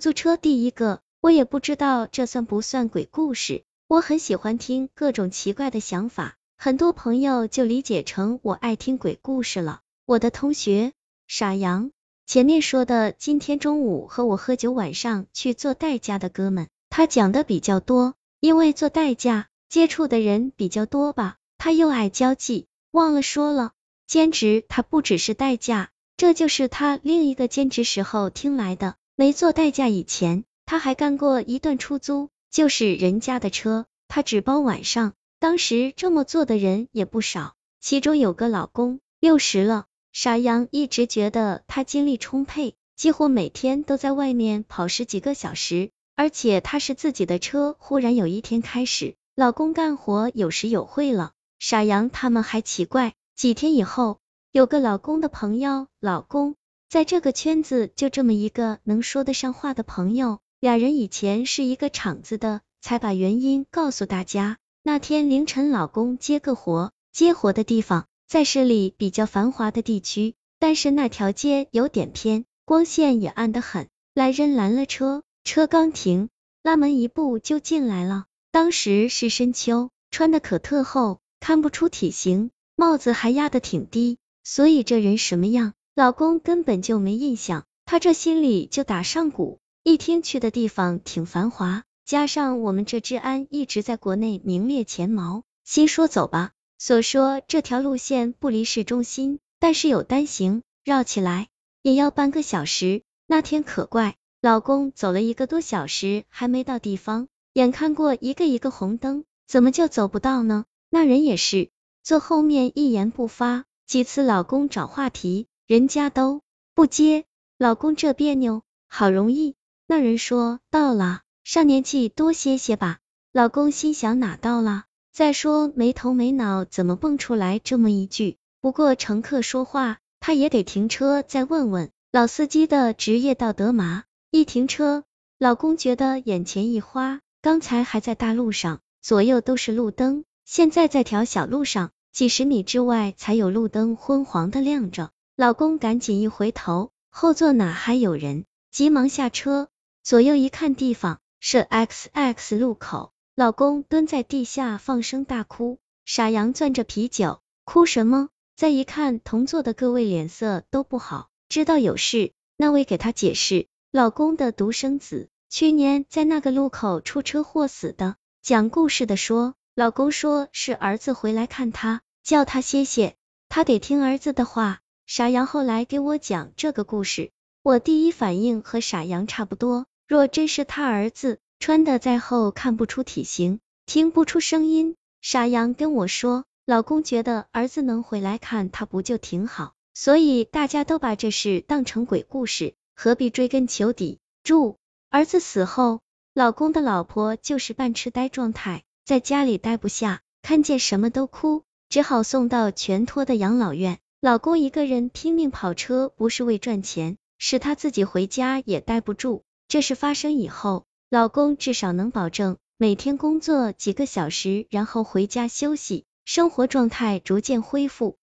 租车第一个，我也不知道这算不算鬼故事。我很喜欢听各种奇怪的想法，很多朋友就理解成我爱听鬼故事了。我的同学傻羊，前面说的今天中午和我喝酒，晚上去做代驾的哥们，他讲的比较多，因为做代驾接触的人比较多吧。他又爱交际，忘了说了，兼职他不只是代驾，这就是他另一个兼职时候听来的。没做代驾以前，他还干过一段出租，就是人家的车，他只包晚上。当时这么做的人也不少，其中有个老公，六十了。傻羊一直觉得他精力充沛，几乎每天都在外面跑十几个小时，而且他是自己的车。忽然有一天开始，老公干活有时有会了，傻羊他们还奇怪。几天以后，有个老公的朋友，老公。在这个圈子，就这么一个能说得上话的朋友，俩人以前是一个厂子的，才把原因告诉大家。那天凌晨，老公接个活，接活的地方在市里比较繁华的地区，但是那条街有点偏，光线也暗得很。来人拦了车，车刚停，拉门一步就进来了。当时是深秋，穿的可特厚，看不出体型，帽子还压得挺低，所以这人什么样？老公根本就没印象，他这心里就打上鼓。一听去的地方挺繁华，加上我们这治安一直在国内名列前茅，心说走吧。所说这条路线不离市中心，但是有单行，绕起来也要半个小时。那天可怪，老公走了一个多小时还没到地方，眼看过一个一个红灯，怎么就走不到呢？那人也是坐后面一言不发，几次老公找话题。人家都不接，老公这别扭，好容易。那人说到了，上年纪多歇歇吧。老公心想哪到了？再说没头没脑，怎么蹦出来这么一句？不过乘客说话，他也得停车再问问。老司机的职业道德嘛。一停车，老公觉得眼前一花，刚才还在大路上，左右都是路灯，现在在条小路上，几十米之外才有路灯昏黄的亮着。老公赶紧一回头，后座哪还有人？急忙下车，左右一看，地方是 X X 路口。老公蹲在地下放声大哭，傻羊攥着啤酒，哭什么？再一看，同座的各位脸色都不好，知道有事。那位给他解释，老公的独生子去年在那个路口出车祸死的。讲故事的说，老公说是儿子回来看他，叫他歇歇，他得听儿子的话。傻羊后来给我讲这个故事，我第一反应和傻羊差不多。若真是他儿子，穿的再厚看不出体型，听不出声音。傻羊跟我说，老公觉得儿子能回来看他不就挺好，所以大家都把这事当成鬼故事，何必追根求底？注：儿子死后，老公的老婆就是半痴呆状态，在家里待不下，看见什么都哭，只好送到全托的养老院。老公一个人拼命跑车，不是为赚钱，是他自己回家也待不住。这事发生以后，老公至少能保证每天工作几个小时，然后回家休息，生活状态逐渐恢复。